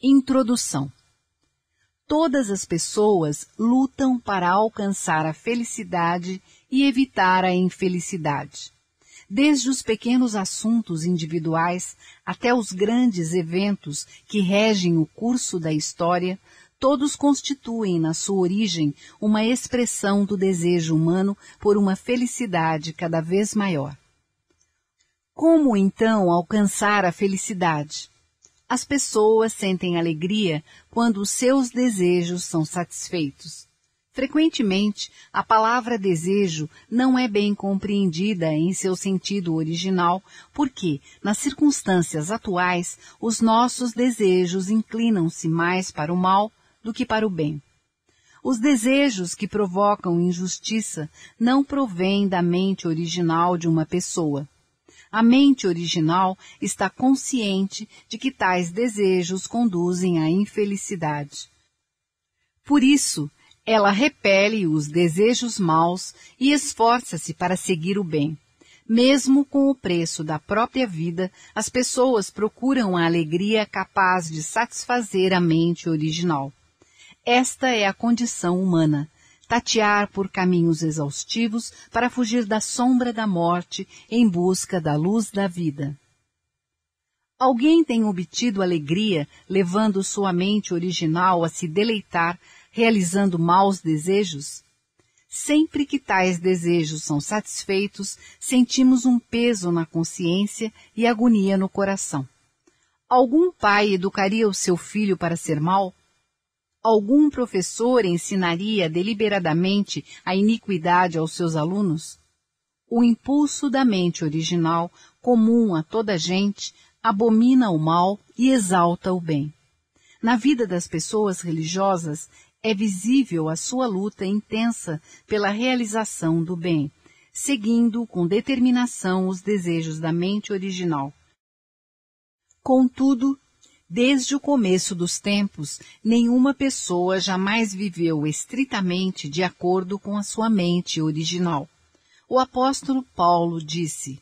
Introdução Todas as pessoas lutam para alcançar a felicidade e evitar a infelicidade. Desde os pequenos assuntos individuais até os grandes eventos que regem o curso da história, todos constituem na sua origem uma expressão do desejo humano por uma felicidade cada vez maior. Como então alcançar a felicidade? As pessoas sentem alegria quando os seus desejos são satisfeitos. Frequentemente, a palavra desejo não é bem compreendida em seu sentido original, porque, nas circunstâncias atuais, os nossos desejos inclinam-se mais para o mal do que para o bem. Os desejos que provocam injustiça não provêm da mente original de uma pessoa. A mente original está consciente de que tais desejos conduzem à infelicidade. Por isso, ela repele os desejos maus e esforça-se para seguir o bem. Mesmo com o preço da própria vida, as pessoas procuram a alegria capaz de satisfazer a mente original. Esta é a condição humana, tatear por caminhos exaustivos para fugir da sombra da morte em busca da luz da vida. Alguém tem obtido alegria levando sua mente original a se deleitar realizando maus desejos? Sempre que tais desejos são satisfeitos, sentimos um peso na consciência e agonia no coração. Algum pai educaria o seu filho para ser mau? Algum professor ensinaria deliberadamente a iniquidade aos seus alunos? O impulso da mente original, comum a toda gente, abomina o mal e exalta o bem. Na vida das pessoas religiosas, é visível a sua luta intensa pela realização do bem, seguindo com determinação os desejos da mente original. Contudo, desde o começo dos tempos, nenhuma pessoa jamais viveu estritamente de acordo com a sua mente original. O apóstolo Paulo disse: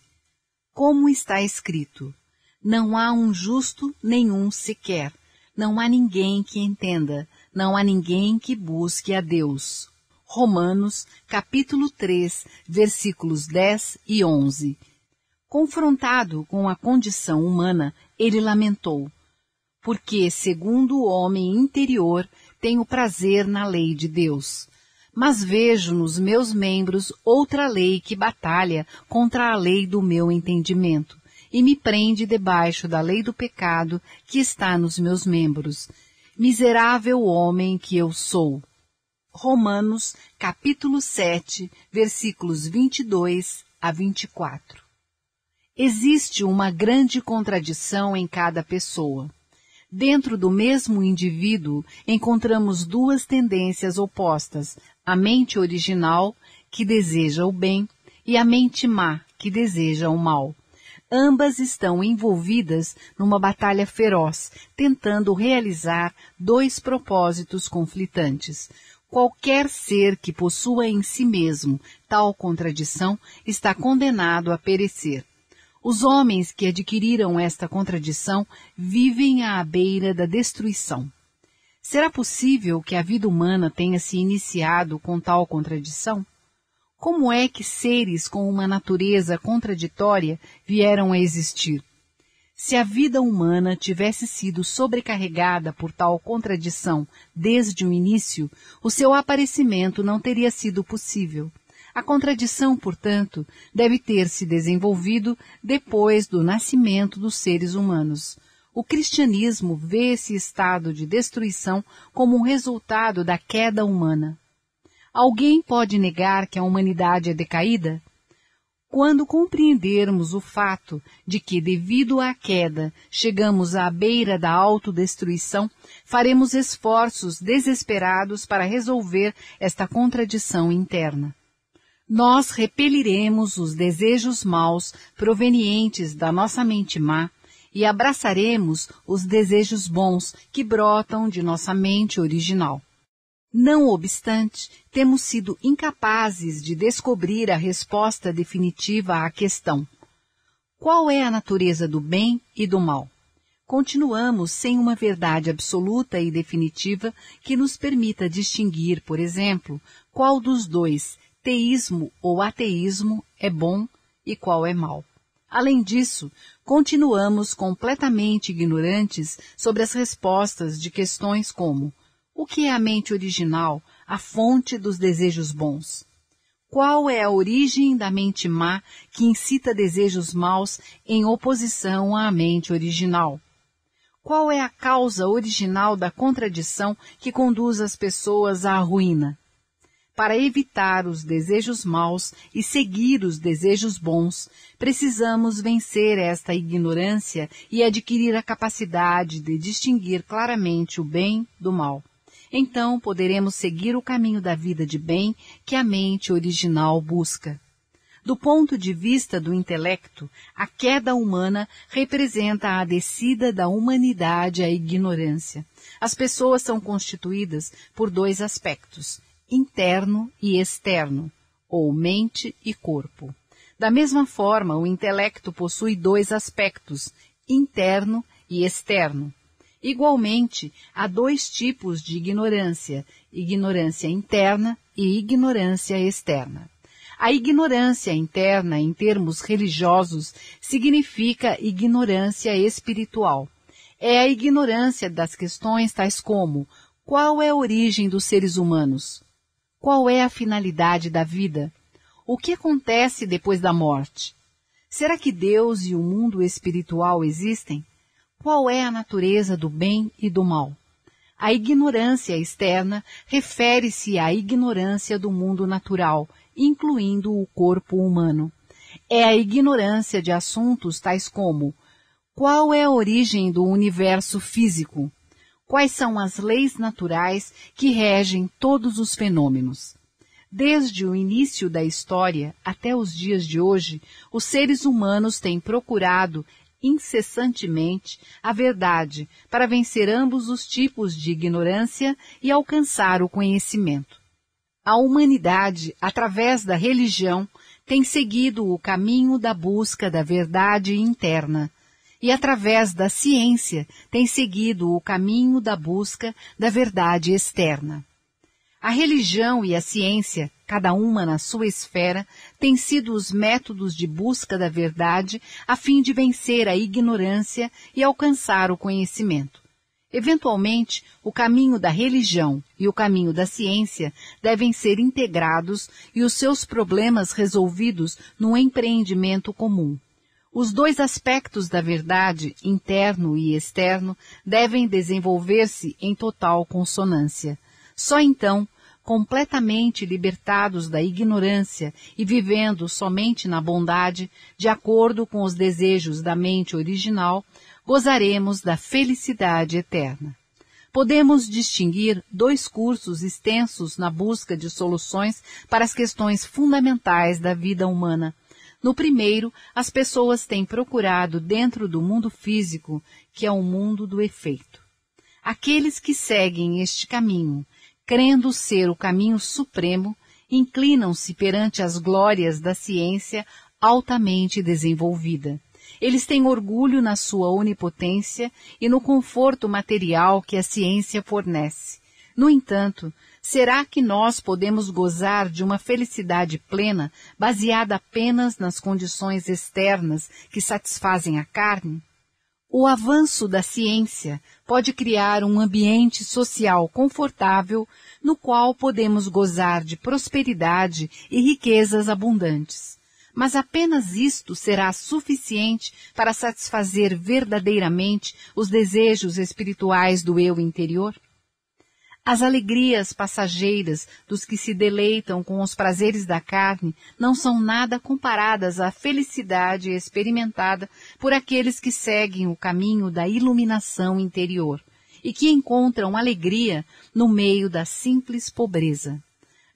Como está escrito: Não há um justo nenhum sequer, não há ninguém que entenda, não há ninguém que busque a Deus. Romanos, capítulo 3, versículos 10 e 11. Confrontado com a condição humana, ele lamentou: Porque, segundo o homem interior, tenho prazer na lei de Deus. Mas vejo nos meus membros outra lei que batalha contra a lei do meu entendimento e me prende debaixo da lei do pecado que está nos meus membros Miserável homem que eu sou. Romanos, capítulo 7, versículos 22 a 24. Existe uma grande contradição em cada pessoa. Dentro do mesmo indivíduo encontramos duas tendências opostas: a mente original, que deseja o bem, e a mente má, que deseja o mal. Ambas estão envolvidas numa batalha feroz, tentando realizar dois propósitos conflitantes. Qualquer ser que possua em si mesmo tal contradição está condenado a perecer. Os homens que adquiriram esta contradição vivem à beira da destruição. Será possível que a vida humana tenha se iniciado com tal contradição? Como é que seres com uma natureza contraditória vieram a existir? Se a vida humana tivesse sido sobrecarregada por tal contradição desde o início, o seu aparecimento não teria sido possível. A contradição, portanto, deve ter se desenvolvido depois do nascimento dos seres humanos. O cristianismo vê esse estado de destruição como um resultado da queda humana. Alguém pode negar que a humanidade é decaída? Quando compreendermos o fato de que, devido à queda, chegamos à beira da autodestruição, faremos esforços desesperados para resolver esta contradição interna. Nós repeliremos os desejos maus provenientes da nossa mente má e abraçaremos os desejos bons que brotam de nossa mente original. Não obstante, temos sido incapazes de descobrir a resposta definitiva à questão: qual é a natureza do bem e do mal? Continuamos sem uma verdade absoluta e definitiva que nos permita distinguir, por exemplo, qual dos dois, teísmo ou ateísmo, é bom e qual é mau. Além disso, continuamos completamente ignorantes sobre as respostas de questões como o que é a mente original, a fonte dos desejos bons? Qual é a origem da mente má que incita desejos maus em oposição à mente original? Qual é a causa original da contradição que conduz as pessoas à ruína? Para evitar os desejos maus e seguir os desejos bons, precisamos vencer esta ignorância e adquirir a capacidade de distinguir claramente o bem do mal. Então poderemos seguir o caminho da vida de bem que a mente original busca. Do ponto de vista do intelecto, a queda humana representa a descida da humanidade à ignorância. As pessoas são constituídas por dois aspectos, interno e externo, ou mente e corpo. Da mesma forma, o intelecto possui dois aspectos, interno e externo. Igualmente, há dois tipos de ignorância, ignorância interna e ignorância externa. A ignorância interna, em termos religiosos, significa ignorância espiritual. É a ignorância das questões tais como qual é a origem dos seres humanos? Qual é a finalidade da vida? O que acontece depois da morte? Será que Deus e o mundo espiritual existem? Qual é a natureza do bem e do mal? A ignorância externa refere-se à ignorância do mundo natural incluindo o corpo humano. É a ignorância de assuntos tais como qual é a origem do universo físico? Quais são as leis naturais que regem todos os fenômenos? Desde o início da história até os dias de hoje, os seres humanos têm procurado incessantemente a verdade para vencer ambos os tipos de ignorância e alcançar o conhecimento. A humanidade, através da religião, tem seguido o caminho da busca da verdade interna e, através da ciência, tem seguido o caminho da busca da verdade externa. A religião e a ciência, cada uma na sua esfera, têm sido os métodos de busca da verdade a fim de vencer a ignorância e alcançar o conhecimento. Eventualmente, o caminho da religião e o caminho da ciência devem ser integrados e os seus problemas resolvidos num empreendimento comum. Os dois aspectos da verdade, interno e externo, devem desenvolver-se em total consonância. Só então, completamente libertados da ignorância e vivendo somente na bondade, de acordo com os desejos da mente original, gozaremos da felicidade eterna. Podemos distinguir dois cursos extensos na busca de soluções para as questões fundamentais da vida humana. No primeiro, as pessoas têm procurado dentro do mundo físico, que é o mundo do efeito. Aqueles que seguem este caminho, crendo ser o caminho supremo, inclinam-se perante as glórias da ciência altamente desenvolvida. Eles têm orgulho na sua onipotência e no conforto material que a ciência fornece. No entanto, será que nós podemos gozar de uma felicidade plena baseada apenas nas condições externas que satisfazem a carne? O avanço da ciência pode criar um ambiente social confortável no qual podemos gozar de prosperidade e riquezas abundantes. Mas apenas isto será suficiente para satisfazer verdadeiramente os desejos espirituais do eu interior? As alegrias passageiras dos que se deleitam com os prazeres da carne não são nada comparadas à felicidade experimentada por aqueles que seguem o caminho da iluminação interior e que encontram alegria no meio da simples pobreza.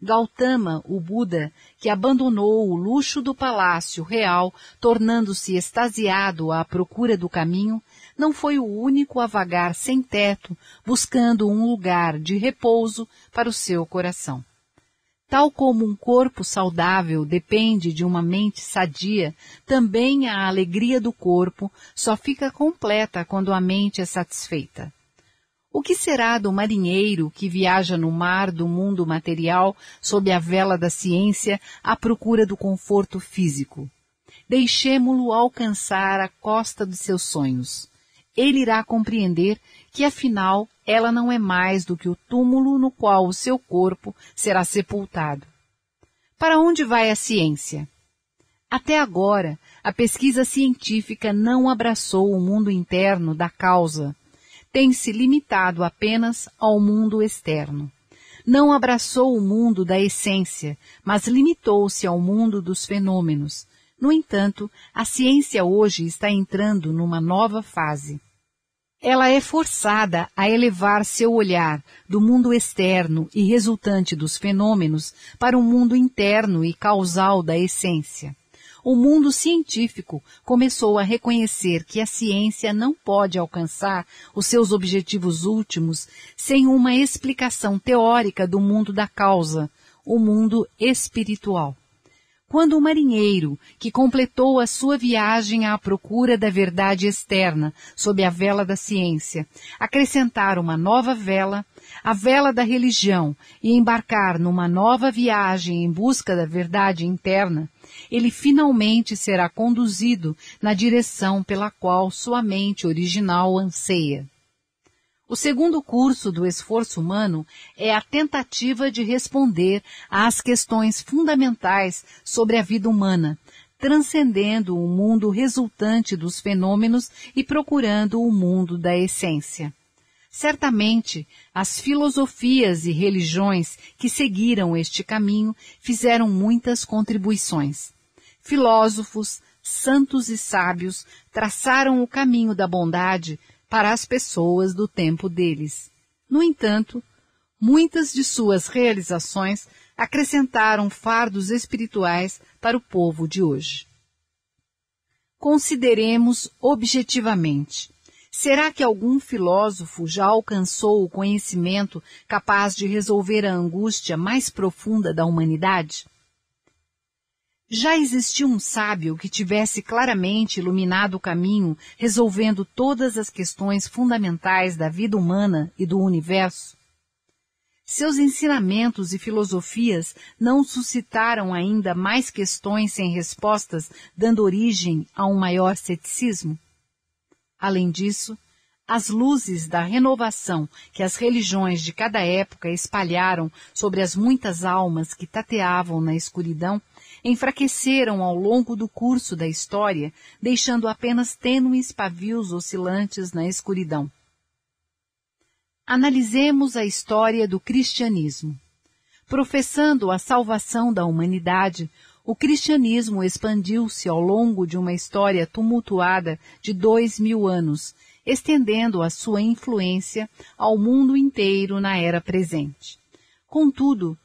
Gautama, o Buda, que abandonou o luxo do palácio real, tornando-se extasiado à procura do caminho, não foi o único a vagar sem teto, buscando um lugar de repouso para o seu coração. Tal como um corpo saudável depende de uma mente sadia, também a alegria do corpo só fica completa quando a mente é satisfeita. O que será do marinheiro que viaja no mar do mundo material sob a vela da ciência à procura do conforto físico? Deixemo-lo alcançar a costa dos seus sonhos. Ele irá compreender que afinal ela não é mais do que o túmulo no qual o seu corpo será sepultado. Para onde vai a ciência? Até agora, a pesquisa científica não abraçou o mundo interno da causa, tem se limitado apenas ao mundo externo. Não abraçou o mundo da essência, mas limitou-se ao mundo dos fenômenos. No entanto, a ciência hoje está entrando numa nova fase. Ela é forçada a elevar seu olhar do mundo externo e resultante dos fenômenos para o mundo interno e causal da essência o mundo científico começou a reconhecer que a ciência não pode alcançar os seus objetivos últimos sem uma explicação teórica do mundo da causa, o mundo espiritual. Quando o marinheiro, que completou a sua viagem à procura da verdade externa sob a vela da ciência, acrescentar uma nova vela, a vela da religião, e embarcar numa nova viagem em busca da verdade interna, ele finalmente será conduzido na direção pela qual sua mente original anseia. O segundo curso do esforço humano é a tentativa de responder às questões fundamentais sobre a vida humana, transcendendo o mundo resultante dos fenômenos e procurando o mundo da essência. Certamente, as filosofias e religiões que seguiram este caminho fizeram muitas contribuições. Filósofos, santos e sábios traçaram o caminho da bondade para as pessoas do tempo deles. No entanto, muitas de suas realizações acrescentaram fardos espirituais para o povo de hoje. Consideremos objetivamente. Será que algum filósofo já alcançou o conhecimento capaz de resolver a angústia mais profunda da humanidade? Já existiu um sábio que tivesse claramente iluminado o caminho, resolvendo todas as questões fundamentais da vida humana e do universo? Seus ensinamentos e filosofias não suscitaram ainda mais questões sem respostas, dando origem a um maior ceticismo? Além disso, as luzes da renovação que as religiões de cada época espalharam sobre as muitas almas que tateavam na escuridão enfraqueceram ao longo do curso da história, deixando apenas tênues pavios oscilantes na escuridão. Analisemos a história do cristianismo. Professando a salvação da humanidade, o cristianismo expandiu-se ao longo de uma história tumultuada de dois mil anos, estendendo a sua influência ao mundo inteiro na era presente. Contudo,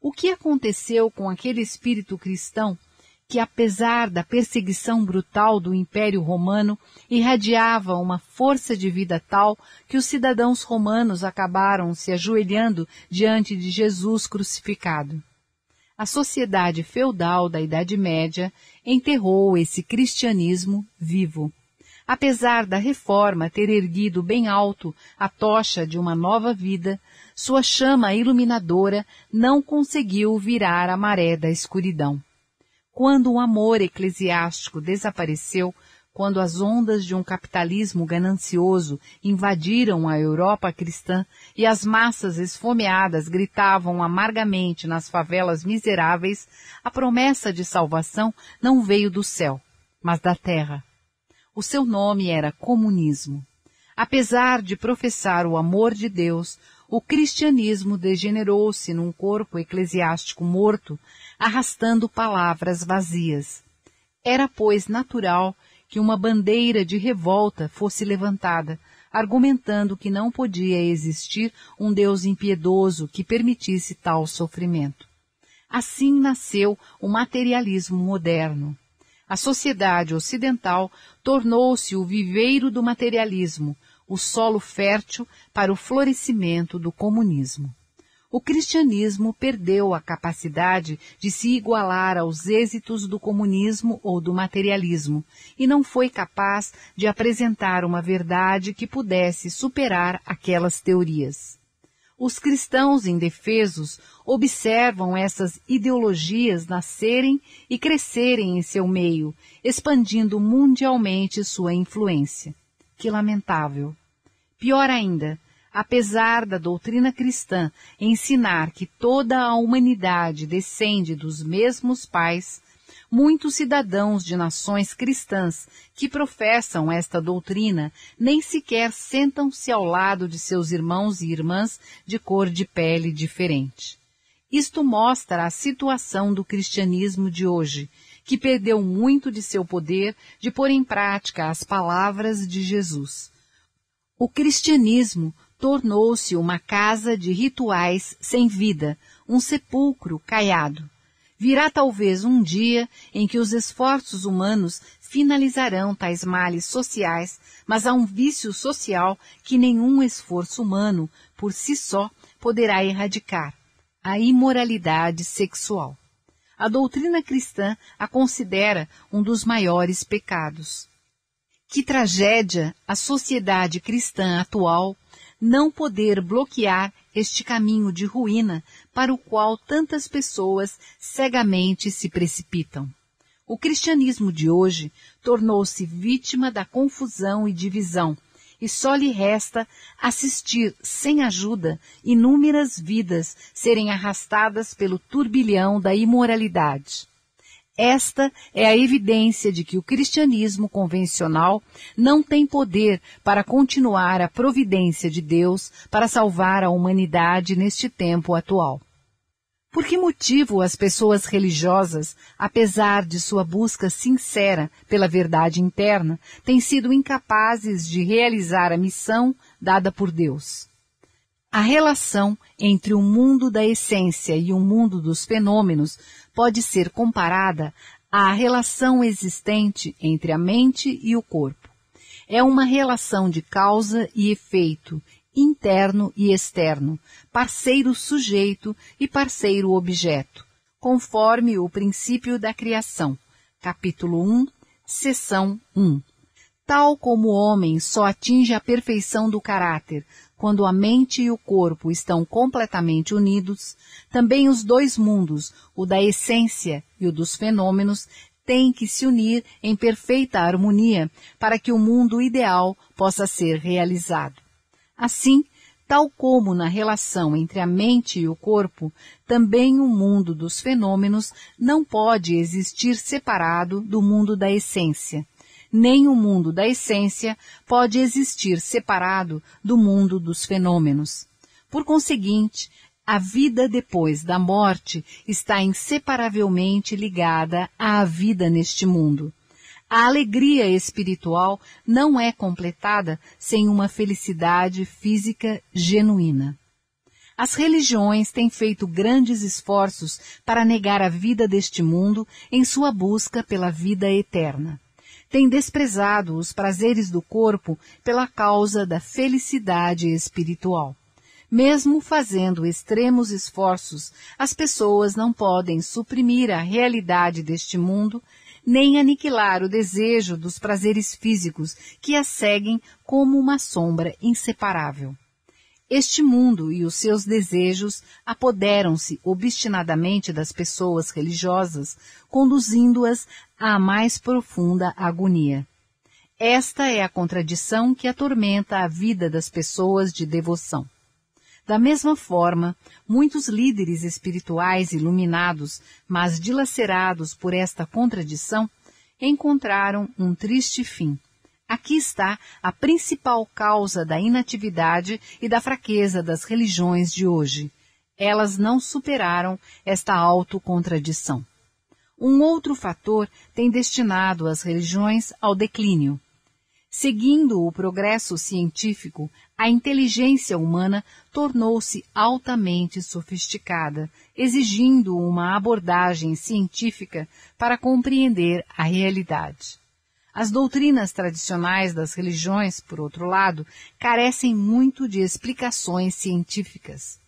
o que aconteceu com aquele espírito cristão que, apesar da perseguição brutal do Império Romano, irradiava uma força de vida tal que os cidadãos romanos acabaram se ajoelhando diante de Jesus crucificado? A sociedade feudal da Idade Média enterrou esse cristianismo vivo. Apesar da reforma ter erguido bem alto a tocha de uma nova vida, sua chama iluminadora não conseguiu virar a maré da escuridão. Quando o amor eclesiástico desapareceu, quando as ondas de um capitalismo ganancioso invadiram a Europa cristã e as massas esfomeadas gritavam amargamente nas favelas miseráveis, a promessa de salvação não veio do céu, mas da terra. O seu nome era comunismo. Apesar de professar o amor de Deus, o cristianismo degenerou-se num corpo eclesiástico morto, arrastando palavras vazias. Era, pois, natural que uma bandeira de revolta fosse levantada, argumentando que não podia existir um Deus impiedoso que permitisse tal sofrimento. Assim nasceu o materialismo moderno. A sociedade ocidental tornou-se o viveiro do materialismo, o solo fértil para o florescimento do comunismo. O cristianismo perdeu a capacidade de se igualar aos êxitos do comunismo ou do materialismo e não foi capaz de apresentar uma verdade que pudesse superar aquelas teorias. Os cristãos indefesos observam essas ideologias nascerem e crescerem em seu meio, expandindo mundialmente sua influência. Que lamentável! Pior ainda, apesar da doutrina cristã ensinar que toda a humanidade descende dos mesmos pais, muitos cidadãos de nações cristãs que professam esta doutrina nem sequer sentam-se ao lado de seus irmãos e irmãs de cor de pele diferente. Isto mostra a situação do cristianismo de hoje, que perdeu muito de seu poder de pôr em prática as palavras de Jesus. O cristianismo tornou-se uma casa de rituais sem vida, um sepulcro caiado. Virá talvez um dia em que os esforços humanos finalizarão tais males sociais, mas há um vício social que nenhum esforço humano, por si só, poderá erradicar: a imoralidade sexual. A doutrina cristã a considera um dos maiores pecados. Que tragédia a sociedade cristã atual não poder bloquear este caminho de ruína para o qual tantas pessoas cegamente se precipitam. O cristianismo de hoje tornou-se vítima da confusão e divisão, e só lhe resta assistir sem ajuda inúmeras vidas serem arrastadas pelo turbilhão da imoralidade. Esta é a evidência de que o cristianismo convencional não tem poder para continuar a providência de Deus para salvar a humanidade neste tempo atual. Por que motivo as pessoas religiosas, apesar de sua busca sincera pela verdade interna, têm sido incapazes de realizar a missão dada por Deus? A relação entre o mundo da essência e o mundo dos fenômenos pode ser comparada à relação existente entre a mente e o corpo. É uma relação de causa e efeito, interno e externo, parceiro sujeito e parceiro objeto, conforme o princípio da criação. Capítulo 1, seção 1. Tal como o homem só atinge a perfeição do caráter quando a mente e o corpo estão completamente unidos, também os dois mundos, o da essência e o dos fenômenos, têm que se unir em perfeita harmonia para que o mundo ideal possa ser realizado. Assim, tal como na relação entre a mente e o corpo, também o mundo dos fenômenos não pode existir separado do mundo da essência, nem o mundo da essência pode existir separado do mundo dos fenômenos. Por conseguinte, a vida depois da morte está inseparavelmente ligada à vida neste mundo. A alegria espiritual não é completada sem uma felicidade física genuína. As religiões têm feito grandes esforços para negar a vida deste mundo em sua busca pela vida eterna tem desprezado os prazeres do corpo pela causa da felicidade espiritual. Mesmo fazendo extremos esforços, as pessoas não podem suprimir a realidade deste mundo, nem aniquilar o desejo dos prazeres físicos que a seguem como uma sombra inseparável. Este mundo e os seus desejos apoderam-se obstinadamente das pessoas religiosas, conduzindo-as à mais profunda agonia. Esta é a contradição que atormenta a vida das pessoas de devoção. Da mesma forma, muitos líderes espirituais iluminados, mas dilacerados por esta contradição, encontraram um triste fim Aqui está a principal causa da inatividade e da fraqueza das religiões de hoje. Elas não superaram esta autocontradição. Um outro fator tem destinado as religiões ao declínio. Seguindo o progresso científico, a inteligência humana tornou-se altamente sofisticada, exigindo uma abordagem científica para compreender a realidade. As doutrinas tradicionais das religiões, por outro lado, carecem muito de explicações científicas.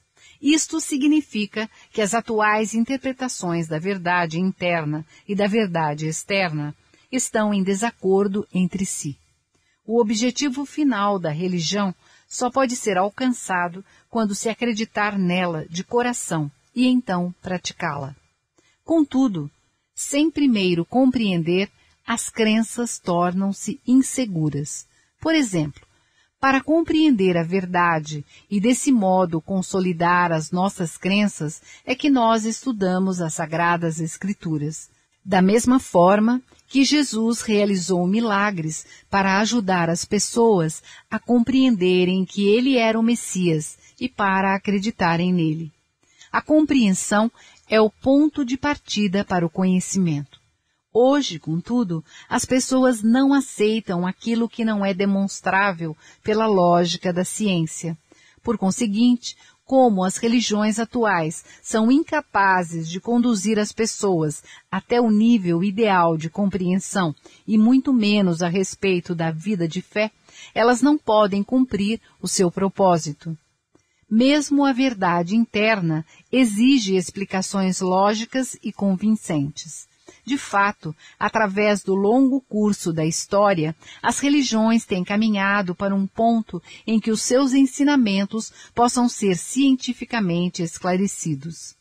Isto significa que as atuais interpretações da verdade interna e da verdade externa estão em desacordo entre si. O objetivo final da religião só pode ser alcançado quando se acreditar nela de coração e então praticá-la. Contudo, sem primeiro compreender, as crenças tornam-se inseguras. Por exemplo, para compreender a verdade e desse modo consolidar as nossas crenças é que nós estudamos as Sagradas Escrituras. Da mesma forma que Jesus realizou milagres para ajudar as pessoas a compreenderem que ele era o Messias e para acreditarem nele. A compreensão é o ponto de partida para o conhecimento. Hoje, contudo, as pessoas não aceitam aquilo que não é demonstrável pela lógica da ciência. Por conseguinte, como as religiões atuais são incapazes de conduzir as pessoas até o nível ideal de compreensão e muito menos a respeito da vida de fé, elas não podem cumprir o seu propósito. Mesmo a verdade interna exige explicações lógicas e convincentes. De fato, através do longo curso da história, as religiões têm caminhado para um ponto em que os seus ensinamentos possam ser cientificamente esclarecidos.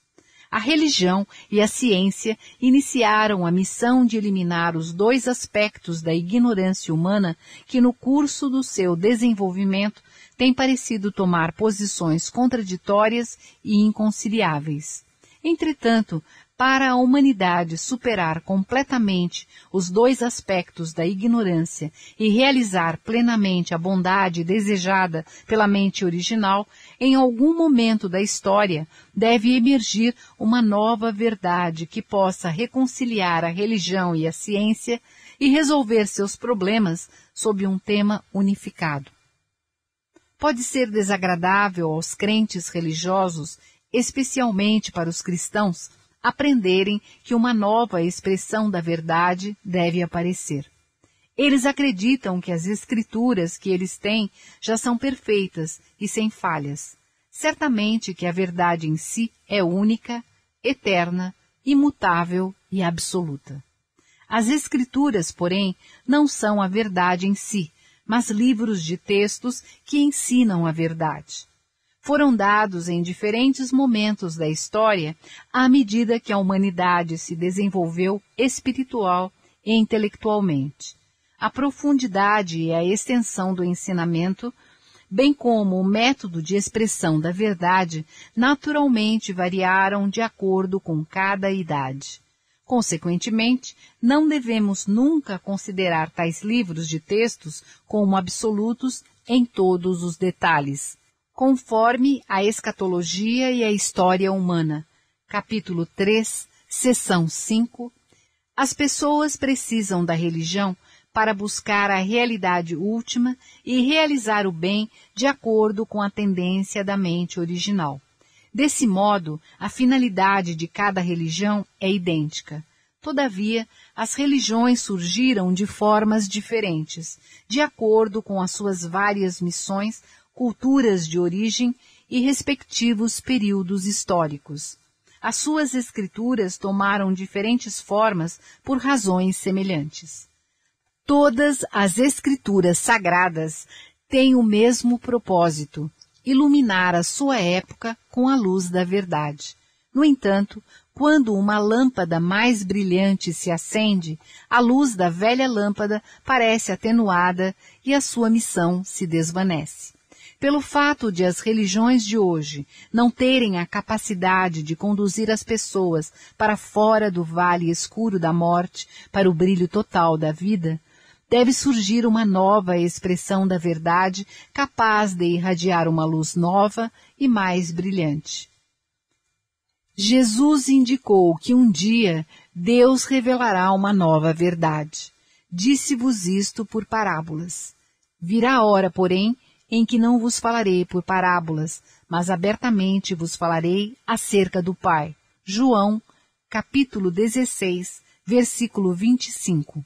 A religião e a ciência iniciaram a missão de eliminar os dois aspectos da ignorância humana que, no curso do seu desenvolvimento, têm parecido tomar posições contraditórias e inconciliáveis. Entretanto, para a humanidade superar completamente os dois aspectos da ignorância e realizar plenamente a bondade desejada pela mente original, em algum momento da história deve emergir uma nova verdade que possa reconciliar a religião e a ciência e resolver seus problemas sob um tema unificado. Pode ser desagradável aos crentes religiosos, especialmente para os cristãos, aprenderem que uma nova expressão da verdade deve aparecer. Eles acreditam que as escrituras que eles têm já são perfeitas e sem falhas. Certamente que a verdade em si é única, eterna, imutável e absoluta. As escrituras, porém, não são a verdade em si, mas livros de textos que ensinam a verdade foram dados em diferentes momentos da história à medida que a humanidade se desenvolveu espiritual e intelectualmente. A profundidade e a extensão do ensinamento, bem como o método de expressão da verdade, naturalmente variaram de acordo com cada idade. Consequentemente, não devemos nunca considerar tais livros de textos como absolutos em todos os detalhes conforme a escatologia e a história humana. Capítulo 3, seção 5. As pessoas precisam da religião para buscar a realidade última e realizar o bem de acordo com a tendência da mente original. Desse modo, a finalidade de cada religião é idêntica. Todavia, as religiões surgiram de formas diferentes, de acordo com as suas várias missões culturas de origem e respectivos períodos históricos. As suas escrituras tomaram diferentes formas por razões semelhantes. Todas as escrituras sagradas têm o mesmo propósito, iluminar a sua época com a luz da verdade. No entanto, quando uma lâmpada mais brilhante se acende, a luz da velha lâmpada parece atenuada e a sua missão se desvanece. Pelo fato de as religiões de hoje não terem a capacidade de conduzir as pessoas para fora do vale escuro da morte para o brilho total da vida, deve surgir uma nova expressão da verdade capaz de irradiar uma luz nova e mais brilhante. Jesus indicou que um dia Deus revelará uma nova verdade. Disse-vos isto por parábolas. Virá a hora, porém, em que não vos falarei por parábolas, mas abertamente vos falarei acerca do Pai. João, capítulo 16, versículo 25.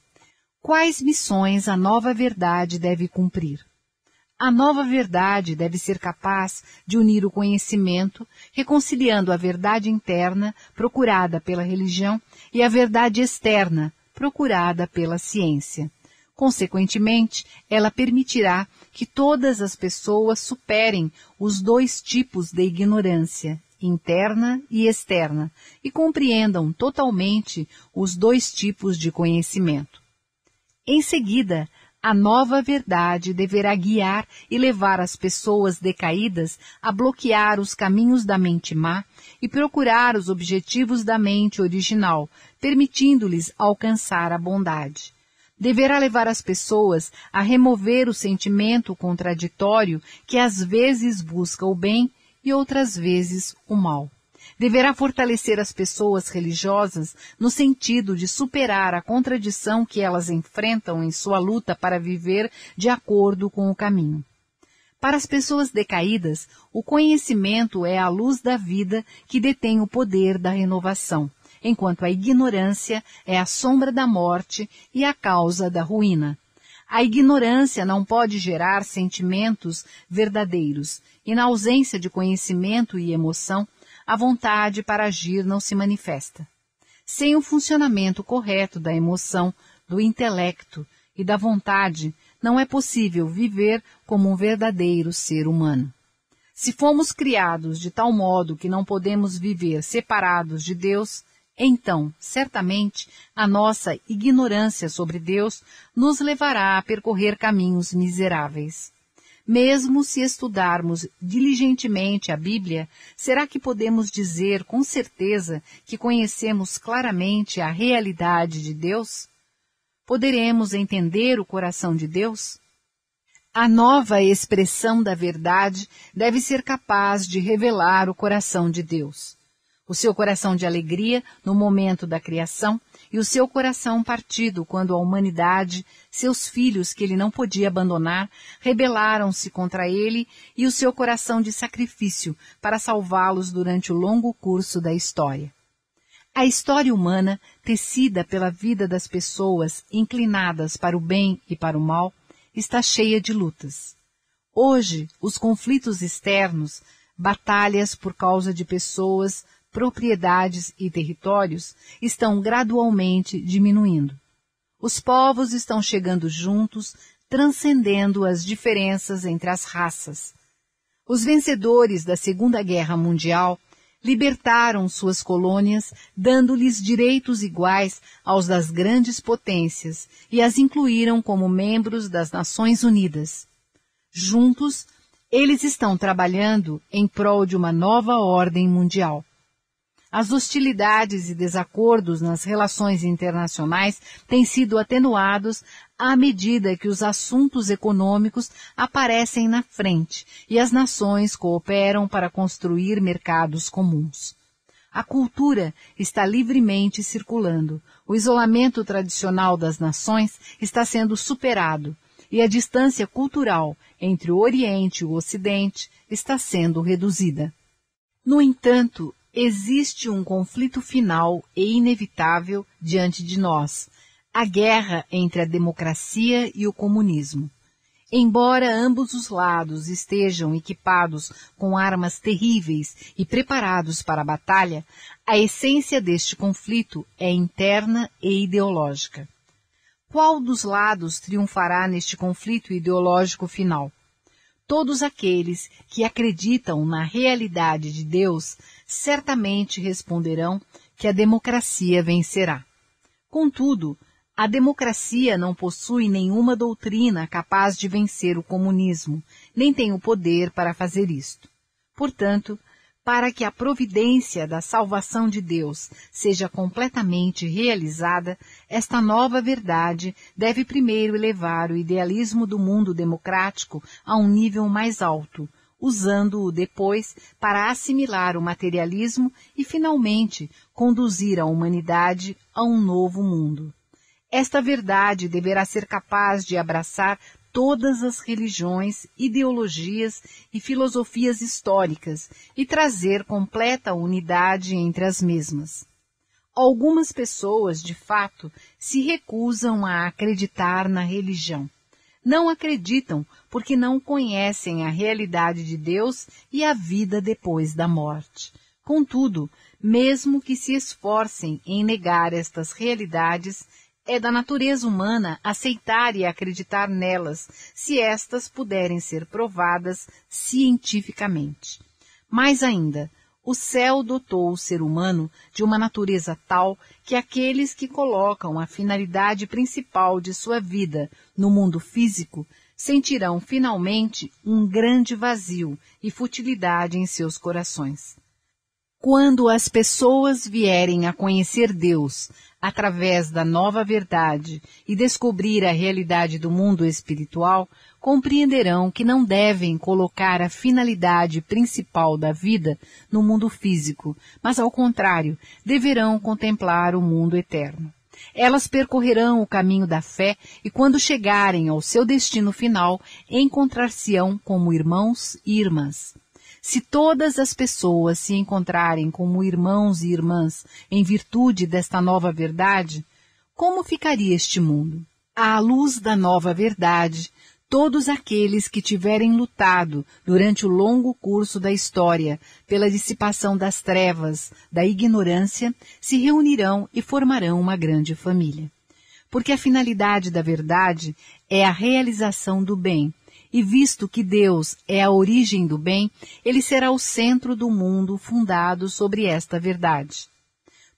Quais missões a nova verdade deve cumprir? A nova verdade deve ser capaz de unir o conhecimento, reconciliando a verdade interna, procurada pela religião, e a verdade externa, procurada pela ciência. Consequentemente, ela permitirá que todas as pessoas superem os dois tipos de ignorância, interna e externa, e compreendam totalmente os dois tipos de conhecimento. Em seguida, a nova verdade deverá guiar e levar as pessoas decaídas a bloquear os caminhos da mente má e procurar os objetivos da mente original, permitindo-lhes alcançar a bondade. Deverá levar as pessoas a remover o sentimento contraditório que às vezes busca o bem e outras vezes o mal deverá fortalecer as pessoas religiosas no sentido de superar a contradição que elas enfrentam em sua luta para viver de acordo com o caminho. Para as pessoas decaídas, o conhecimento é a luz da vida que detém o poder da renovação, enquanto a ignorância é a sombra da morte e a causa da ruína. A ignorância não pode gerar sentimentos verdadeiros, e na ausência de conhecimento e emoção, a vontade para agir não se manifesta. Sem o funcionamento correto da emoção, do intelecto e da vontade, não é possível viver como um verdadeiro ser humano. Se fomos criados de tal modo que não podemos viver separados de Deus, então, certamente, a nossa ignorância sobre Deus nos levará a percorrer caminhos miseráveis. Mesmo se estudarmos diligentemente a Bíblia, será que podemos dizer com certeza que conhecemos claramente a realidade de Deus? Poderemos entender o coração de Deus? A nova expressão da verdade deve ser capaz de revelar o coração de Deus. O seu coração de alegria no momento da criação e o seu coração partido quando a humanidade, seus filhos que ele não podia abandonar, rebelaram-se contra ele e o seu coração de sacrifício para salvá-los durante o longo curso da história. A história humana, tecida pela vida das pessoas inclinadas para o bem e para o mal, está cheia de lutas. Hoje, os conflitos externos, batalhas por causa de pessoas, propriedades e territórios estão gradualmente diminuindo. Os povos estão chegando juntos, transcendendo as diferenças entre as raças. Os vencedores da Segunda Guerra Mundial libertaram suas colônias, dando-lhes direitos iguais aos das grandes potências e as incluíram como membros das Nações Unidas. Juntos, eles estão trabalhando em prol de uma nova ordem mundial. As hostilidades e desacordos nas relações internacionais têm sido atenuados à medida que os assuntos econômicos aparecem na frente e as nações cooperam para construir mercados comuns. A cultura está livremente circulando, o isolamento tradicional das nações está sendo superado e a distância cultural entre o Oriente e o Ocidente está sendo reduzida. No entanto, existe um conflito final e inevitável diante de nós, a guerra entre a democracia e o comunismo. Embora ambos os lados estejam equipados com armas terríveis e preparados para a batalha, a essência deste conflito é interna e ideológica. Qual dos lados triunfará neste conflito ideológico final? Todos aqueles que acreditam na realidade de Deus certamente responderão que a democracia vencerá. Contudo, a democracia não possui nenhuma doutrina capaz de vencer o comunismo, nem tem o poder para fazer isto. Portanto, para que a providência da salvação de Deus seja completamente realizada, esta nova verdade deve primeiro elevar o idealismo do mundo democrático a um nível mais alto, usando-o depois para assimilar o materialismo e, finalmente, conduzir a humanidade a um novo mundo. Esta verdade deverá ser capaz de abraçar todas as religiões, ideologias e filosofias históricas e trazer completa unidade entre as mesmas. Algumas pessoas, de fato, se recusam a acreditar na religião. Não acreditam porque não conhecem a realidade de Deus e a vida depois da morte. Contudo, mesmo que se esforcem em negar estas realidades, é da natureza humana aceitar e acreditar nelas, se estas puderem ser provadas cientificamente. Mais ainda, o céu dotou o ser humano de uma natureza tal que aqueles que colocam a finalidade principal de sua vida no mundo físico sentirão finalmente um grande vazio e futilidade em seus corações. Quando as pessoas vierem a conhecer Deus através da nova verdade e descobrir a realidade do mundo espiritual, compreenderão que não devem colocar a finalidade principal da vida no mundo físico, mas ao contrário, deverão contemplar o mundo eterno. Elas percorrerão o caminho da fé e quando chegarem ao seu destino final, encontrar-se-ão como irmãos e irmãs. Se todas as pessoas se encontrarem como irmãos e irmãs em virtude desta nova verdade, como ficaria este mundo? À luz da nova verdade, todos aqueles que tiverem lutado durante o longo curso da história pela dissipação das trevas, da ignorância, se reunirão e formarão uma grande família. Porque a finalidade da verdade é a realização do bem, e visto que Deus é a origem do bem, ele será o centro do mundo fundado sobre esta verdade.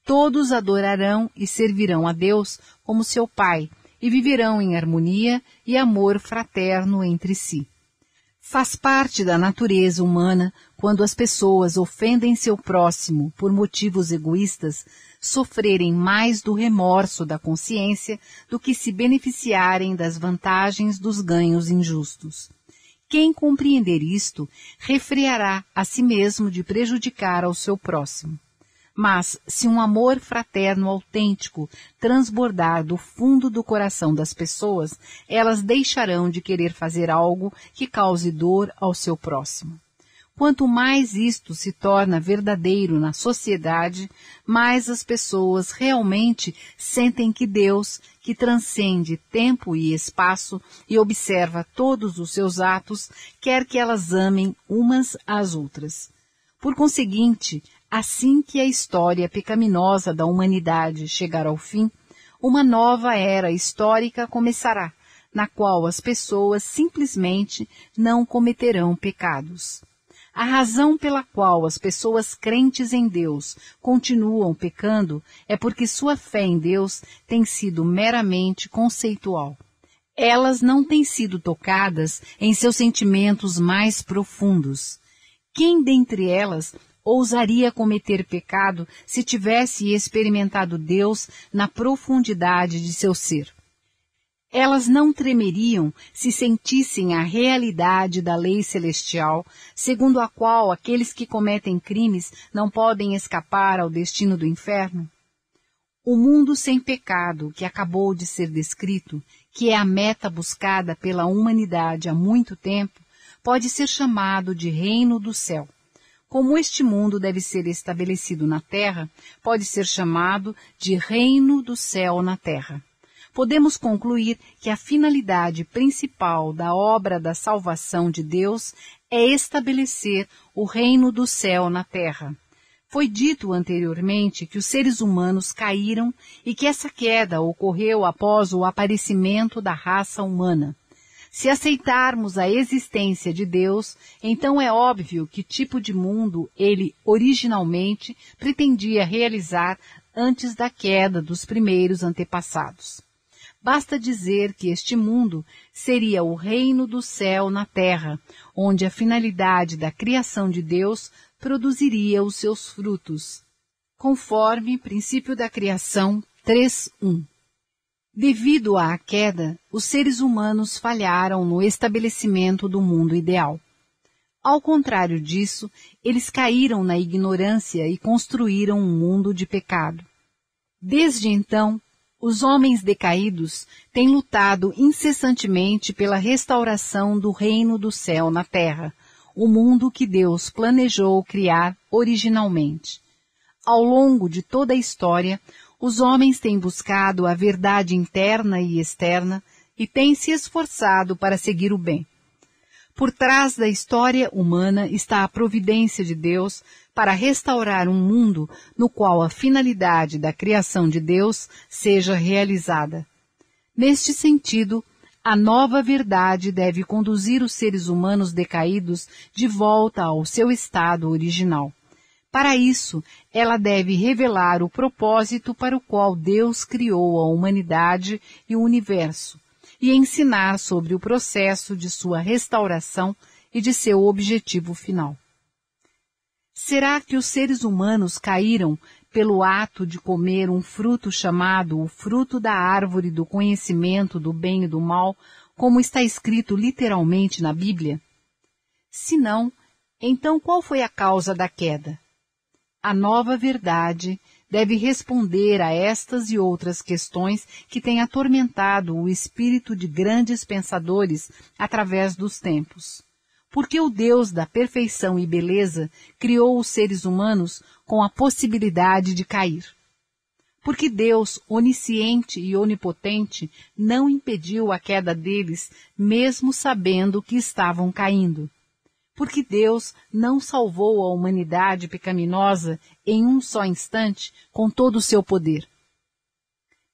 Todos adorarão e servirão a Deus como seu Pai, e viverão em harmonia e amor fraterno entre si. Faz parte da natureza humana, quando as pessoas ofendem seu próximo por motivos egoístas, sofrerem mais do remorso da consciência do que se beneficiarem das vantagens dos ganhos injustos. Quem compreender isto, refreará a si mesmo de prejudicar ao seu próximo. Mas, se um amor fraterno autêntico transbordar do fundo do coração das pessoas, elas deixarão de querer fazer algo que cause dor ao seu próximo. Quanto mais isto se torna verdadeiro na sociedade, mais as pessoas realmente sentem que Deus, que transcende tempo e espaço e observa todos os seus atos, quer que elas amem umas às outras. Por conseguinte, Assim que a história pecaminosa da humanidade chegar ao fim, uma nova era histórica começará, na qual as pessoas simplesmente não cometerão pecados. A razão pela qual as pessoas crentes em Deus continuam pecando é porque sua fé em Deus tem sido meramente conceitual. Elas não têm sido tocadas em seus sentimentos mais profundos. Quem dentre elas ousaria cometer pecado se tivesse experimentado Deus na profundidade de seu ser. Elas não tremeriam se sentissem a realidade da lei celestial, segundo a qual aqueles que cometem crimes não podem escapar ao destino do inferno? O mundo sem pecado que acabou de ser descrito, que é a meta buscada pela humanidade há muito tempo, pode ser chamado de reino do céu. Como este mundo deve ser estabelecido na terra, pode ser chamado de reino do céu na terra. Podemos concluir que a finalidade principal da obra da salvação de Deus é estabelecer o reino do céu na terra. Foi dito anteriormente que os seres humanos caíram e que essa queda ocorreu após o aparecimento da raça humana. Se aceitarmos a existência de Deus, então é óbvio que tipo de mundo ele originalmente pretendia realizar antes da queda dos primeiros antepassados. Basta dizer que este mundo seria o reino do céu na terra, onde a finalidade da criação de Deus produziria os seus frutos, conforme princípio da criação 3.1. Devido à queda, os seres humanos falharam no estabelecimento do mundo ideal. Ao contrário disso, eles caíram na ignorância e construíram um mundo de pecado. Desde então, os homens decaídos têm lutado incessantemente pela restauração do reino do céu na terra, o mundo que Deus planejou criar originalmente. Ao longo de toda a história, os homens têm buscado a verdade interna e externa e tem se esforçado para seguir o bem. Por trás da história humana está a providência de Deus para restaurar um mundo no qual a finalidade da criação de Deus seja realizada. Neste sentido, a nova verdade deve conduzir os seres humanos decaídos de volta ao seu estado original. Para isso, ela deve revelar o propósito para o qual Deus criou a humanidade e o universo, e ensinar sobre o processo de sua restauração e de seu objetivo final. Será que os seres humanos caíram pelo ato de comer um fruto chamado o fruto da árvore do conhecimento do bem e do mal, como está escrito literalmente na Bíblia? Se não, então qual foi a causa da queda? A nova verdade deve responder a estas e outras questões que têm atormentado o espírito de grandes pensadores através dos tempos. Porque o Deus da perfeição e beleza criou os seres humanos com a possibilidade de cair. Porque Deus, onisciente e onipotente, não impediu a queda deles, mesmo sabendo que estavam caindo porque Deus não salvou a humanidade pecaminosa em um só instante com todo o seu poder.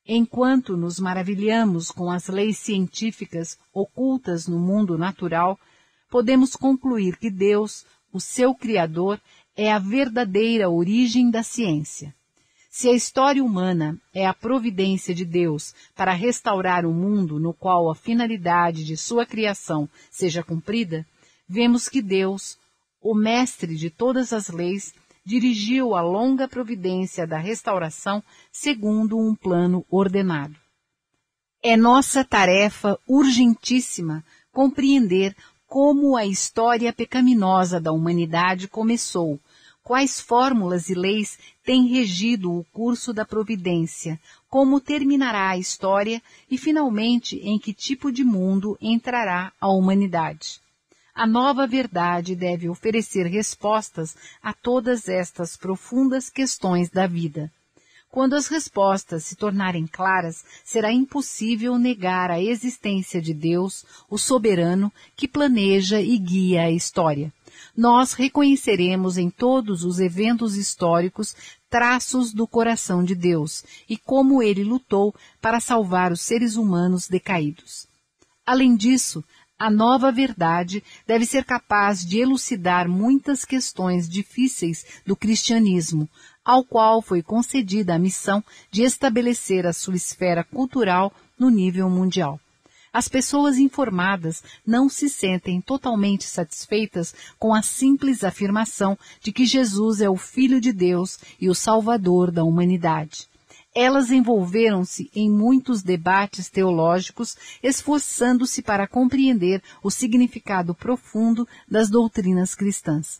Enquanto nos maravilhamos com as leis científicas ocultas no mundo natural, podemos concluir que Deus, o seu Criador, é a verdadeira origem da ciência. Se a história humana é a providência de Deus para restaurar o mundo no qual a finalidade de sua criação seja cumprida, vemos que Deus, o mestre de todas as leis, dirigiu a longa providência da restauração segundo um plano ordenado. É nossa tarefa urgentíssima compreender como a história pecaminosa da humanidade começou, quais fórmulas e leis têm regido o curso da providência, como terminará a história e, finalmente, em que tipo de mundo entrará a humanidade. A nova verdade deve oferecer respostas a todas estas profundas questões da vida. Quando as respostas se tornarem claras, será impossível negar a existência de Deus, o soberano, que planeja e guia a história. Nós reconheceremos em todos os eventos históricos traços do coração de Deus e como ele lutou para salvar os seres humanos decaídos. Além disso, a nova verdade deve ser capaz de elucidar muitas questões difíceis do cristianismo, ao qual foi concedida a missão de estabelecer a sua esfera cultural no nível mundial. As pessoas informadas não se sentem totalmente satisfeitas com a simples afirmação de que Jesus é o Filho de Deus e o Salvador da humanidade. Elas envolveram-se em muitos debates teológicos, esforçando-se para compreender o significado profundo das doutrinas cristãs.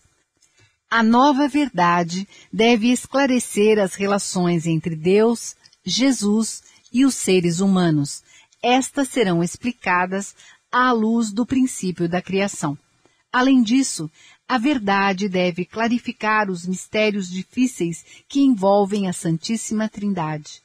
A nova verdade deve esclarecer as relações entre Deus, Jesus e os seres humanos. Estas serão explicadas à luz do princípio da criação. Além disso, a verdade deve clarificar os mistérios difíceis que envolvem a Santíssima Trindade.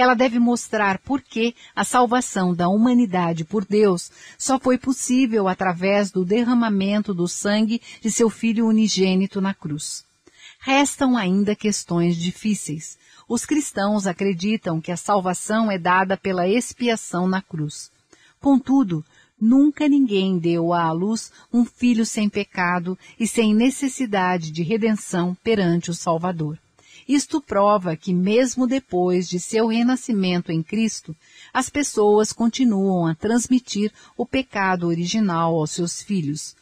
Ela deve mostrar por que a salvação da humanidade por Deus só foi possível através do derramamento do sangue de seu Filho unigênito na cruz. Restam ainda questões difíceis. Os cristãos acreditam que a salvação é dada pela expiação na cruz. Contudo, Nunca ninguém deu à luz um filho sem pecado e sem necessidade de redenção perante o Salvador. Isto prova que, mesmo depois de seu renascimento em Cristo, as pessoas continuam a transmitir o pecado original aos seus filhos.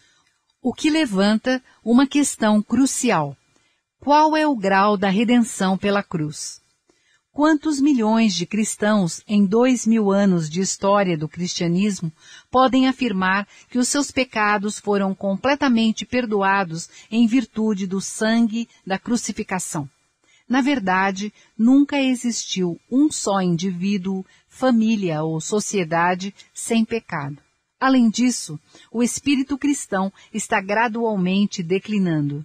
O que levanta uma questão crucial. Qual é o grau da redenção pela cruz? Quantos milhões de cristãos em dois mil anos de história do cristianismo podem afirmar que os seus pecados foram completamente perdoados em virtude do sangue da crucificação? Na verdade, nunca existiu um só indivíduo, família ou sociedade sem pecado. Além disso, o espírito cristão está gradualmente declinando.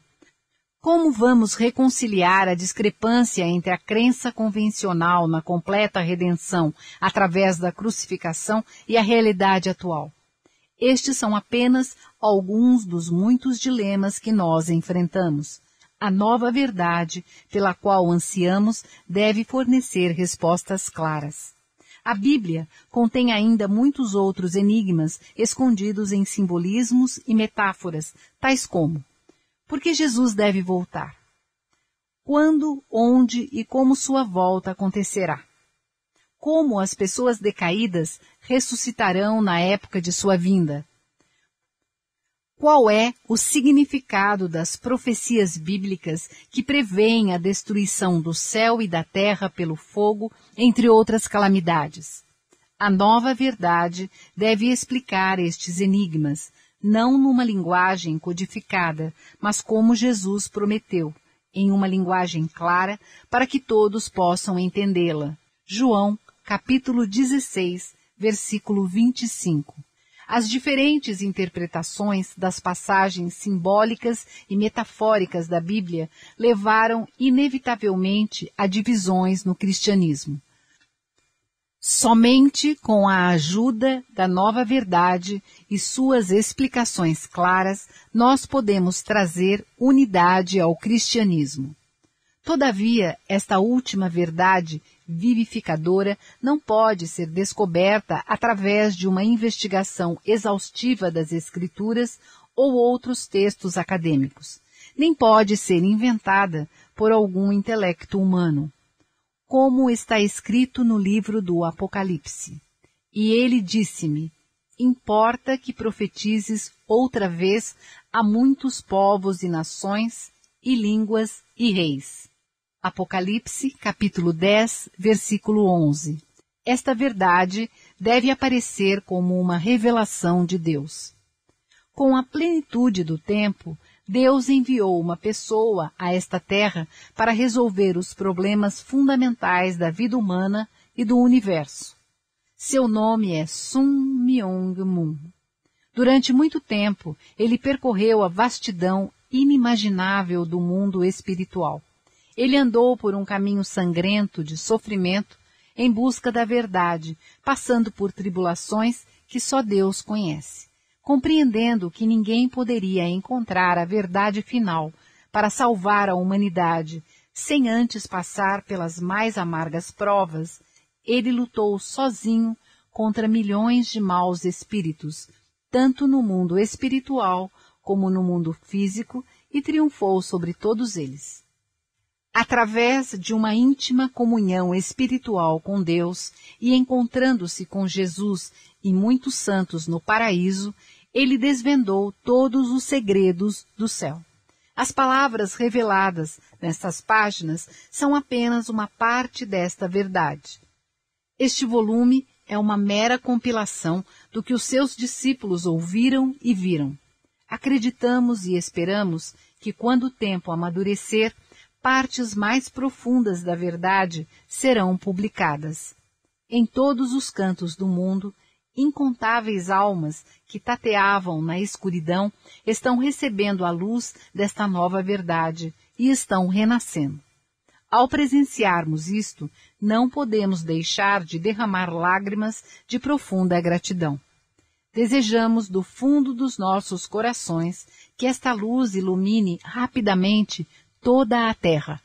Como vamos reconciliar a discrepância entre a crença convencional na completa redenção através da crucificação e a realidade atual? Estes são apenas alguns dos muitos dilemas que nós enfrentamos. A nova verdade pela qual ansiamos deve fornecer respostas claras. A Bíblia contém ainda muitos outros enigmas escondidos em simbolismos e metáforas, tais como: por que Jesus deve voltar? Quando, onde e como sua volta acontecerá? Como as pessoas decaídas ressuscitarão na época de sua vinda? Qual é o significado das profecias bíblicas que prevêem a destruição do céu e da terra pelo fogo, entre outras calamidades? A nova verdade deve explicar estes enigmas, não numa linguagem codificada, mas como Jesus prometeu, em uma linguagem clara, para que todos possam entendê-la. João, capítulo 16, versículo 25. As diferentes interpretações das passagens simbólicas e metafóricas da Bíblia levaram inevitavelmente a divisões no cristianismo. Somente com a ajuda da nova verdade e suas explicações claras nós podemos trazer unidade ao cristianismo. Todavia, esta última verdade vivificadora não pode ser descoberta através de uma investigação exaustiva das Escrituras ou outros textos acadêmicos, nem pode ser inventada por algum intelecto humano, como está escrito no livro do Apocalipse. E ele disse-me: Importa que profetizes outra vez a muitos povos e nações, e línguas e reis. Apocalipse, capítulo 10, versículo 11. Esta verdade deve aparecer como uma revelação de Deus. Com a plenitude do tempo, Deus enviou uma pessoa a esta terra para resolver os problemas fundamentais da vida humana e do universo. Seu nome é Sun Myung Moon. Durante muito tempo, ele percorreu a vastidão inimaginável do mundo espiritual. Ele andou por um caminho sangrento de sofrimento em busca da verdade, passando por tribulações que só Deus conhece, compreendendo que ninguém poderia encontrar a verdade final para salvar a humanidade sem antes passar pelas mais amargas provas, ele lutou sozinho contra milhões de maus espíritos, tanto no mundo espiritual como no mundo físico, e triunfou sobre todos eles. Através de uma íntima comunhão espiritual com Deus e encontrando-se com Jesus e muitos santos no paraíso, ele desvendou todos os segredos do céu. As palavras reveladas nestas páginas são apenas uma parte desta verdade. Este volume é uma mera compilação do que os seus discípulos ouviram e viram. Acreditamos e esperamos que, quando o tempo amadurecer, partes mais profundas da verdade serão publicadas. Em todos os cantos do mundo, incontáveis almas que tateavam na escuridão estão recebendo a luz desta nova verdade e estão renascendo. Ao presenciarmos isto, não podemos deixar de derramar lágrimas de profunda gratidão. Desejamos do fundo dos nossos corações que esta luz ilumine rapidamente toda a terra.